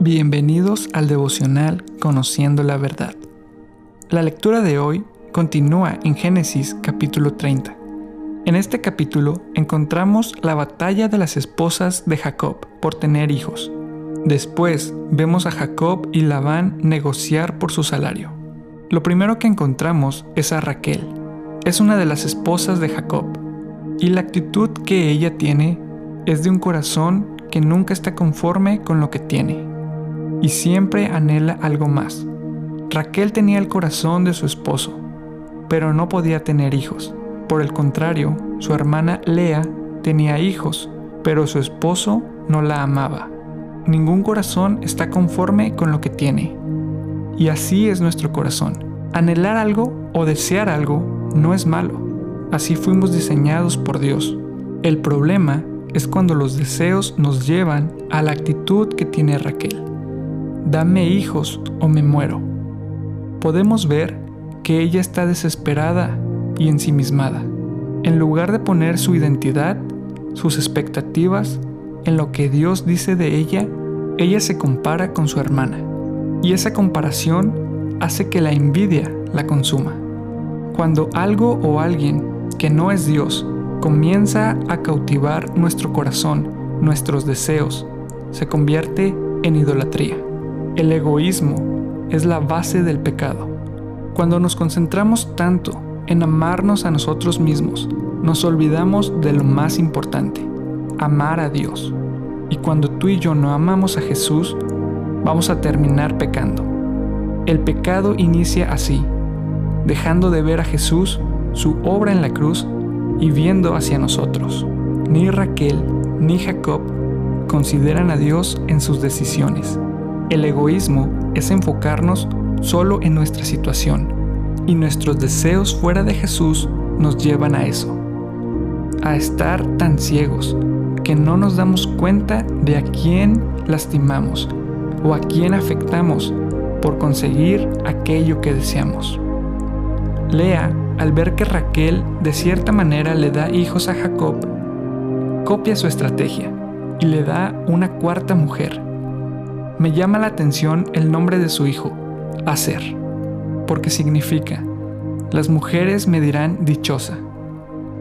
Bienvenidos al devocional Conociendo la Verdad. La lectura de hoy continúa en Génesis capítulo 30. En este capítulo encontramos la batalla de las esposas de Jacob por tener hijos. Después vemos a Jacob y Labán negociar por su salario. Lo primero que encontramos es a Raquel. Es una de las esposas de Jacob. Y la actitud que ella tiene es de un corazón que nunca está conforme con lo que tiene y siempre anhela algo más. Raquel tenía el corazón de su esposo, pero no podía tener hijos. Por el contrario, su hermana Lea tenía hijos, pero su esposo no la amaba. Ningún corazón está conforme con lo que tiene. Y así es nuestro corazón. Anhelar algo o desear algo no es malo. Así fuimos diseñados por Dios. El problema es cuando los deseos nos llevan a la actitud que tiene Raquel dame hijos o me muero. Podemos ver que ella está desesperada y ensimismada. En lugar de poner su identidad, sus expectativas en lo que Dios dice de ella, ella se compara con su hermana. Y esa comparación hace que la envidia la consuma. Cuando algo o alguien que no es Dios comienza a cautivar nuestro corazón, nuestros deseos, se convierte en idolatría. El egoísmo es la base del pecado. Cuando nos concentramos tanto en amarnos a nosotros mismos, nos olvidamos de lo más importante, amar a Dios. Y cuando tú y yo no amamos a Jesús, vamos a terminar pecando. El pecado inicia así, dejando de ver a Jesús, su obra en la cruz, y viendo hacia nosotros. Ni Raquel ni Jacob consideran a Dios en sus decisiones. El egoísmo es enfocarnos solo en nuestra situación y nuestros deseos fuera de Jesús nos llevan a eso, a estar tan ciegos que no nos damos cuenta de a quién lastimamos o a quién afectamos por conseguir aquello que deseamos. Lea, al ver que Raquel de cierta manera le da hijos a Jacob, copia su estrategia y le da una cuarta mujer me llama la atención el nombre de su hijo, Aser, porque significa, las mujeres me dirán dichosa.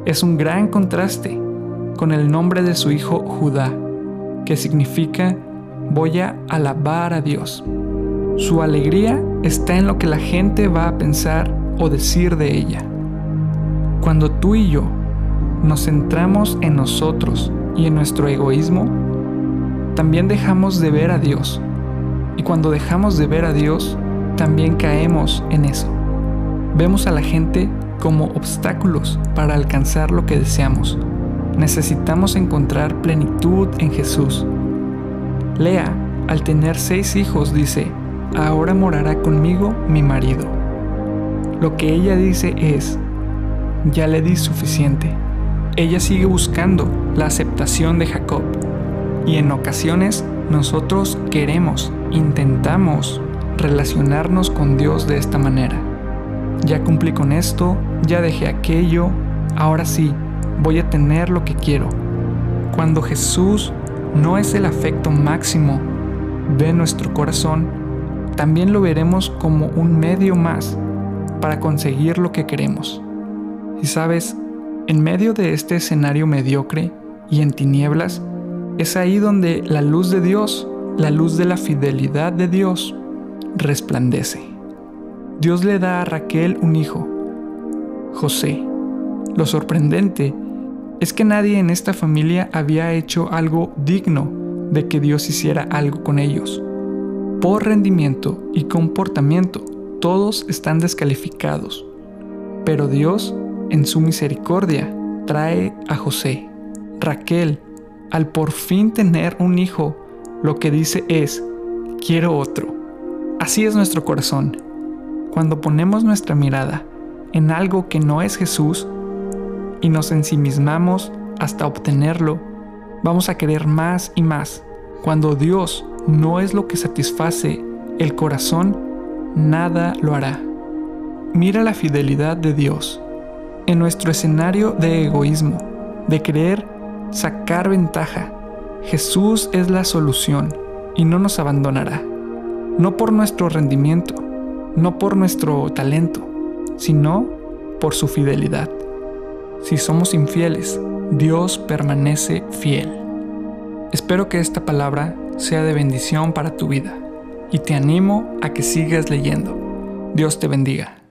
Es un gran contraste con el nombre de su hijo Judá, que significa voy a alabar a Dios. Su alegría está en lo que la gente va a pensar o decir de ella. Cuando tú y yo nos centramos en nosotros y en nuestro egoísmo, también dejamos de ver a Dios y cuando dejamos de ver a Dios, también caemos en eso. Vemos a la gente como obstáculos para alcanzar lo que deseamos. Necesitamos encontrar plenitud en Jesús. Lea, al tener seis hijos, dice, ahora morará conmigo mi marido. Lo que ella dice es, ya le di suficiente. Ella sigue buscando la aceptación de Jacob y en ocasiones nosotros queremos, intentamos relacionarnos con Dios de esta manera. Ya cumplí con esto, ya dejé aquello, ahora sí, voy a tener lo que quiero. Cuando Jesús no es el afecto máximo de nuestro corazón, también lo veremos como un medio más para conseguir lo que queremos. Y sabes, en medio de este escenario mediocre y en tinieblas, es ahí donde la luz de Dios, la luz de la fidelidad de Dios, resplandece. Dios le da a Raquel un hijo, José. Lo sorprendente es que nadie en esta familia había hecho algo digno de que Dios hiciera algo con ellos. Por rendimiento y comportamiento, todos están descalificados. Pero Dios, en su misericordia, trae a José. Raquel al por fin tener un hijo, lo que dice es, quiero otro. Así es nuestro corazón. Cuando ponemos nuestra mirada en algo que no es Jesús y nos ensimismamos hasta obtenerlo, vamos a querer más y más. Cuando Dios no es lo que satisface el corazón, nada lo hará. Mira la fidelidad de Dios en nuestro escenario de egoísmo, de creer sacar ventaja, Jesús es la solución y no nos abandonará, no por nuestro rendimiento, no por nuestro talento, sino por su fidelidad. Si somos infieles, Dios permanece fiel. Espero que esta palabra sea de bendición para tu vida y te animo a que sigas leyendo. Dios te bendiga.